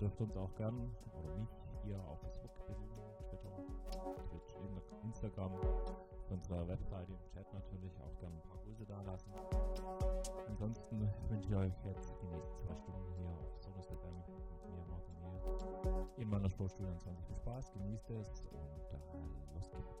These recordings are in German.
Dürft uns auch gern oder mich hier auf Facebook besuchen, Twitter, Twitch, Instagram, auf unserer Webseite im Chat natürlich auch gerne ein paar Grüße da lassen. Ansonsten wünsche ich euch jetzt die nächsten zwei Stunden hier auf Sonus FM mit mir, Martin Niel, in meiner Sportstudio 20 viel Spaß, genießt es und äh, los geht's.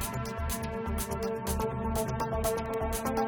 Thank you.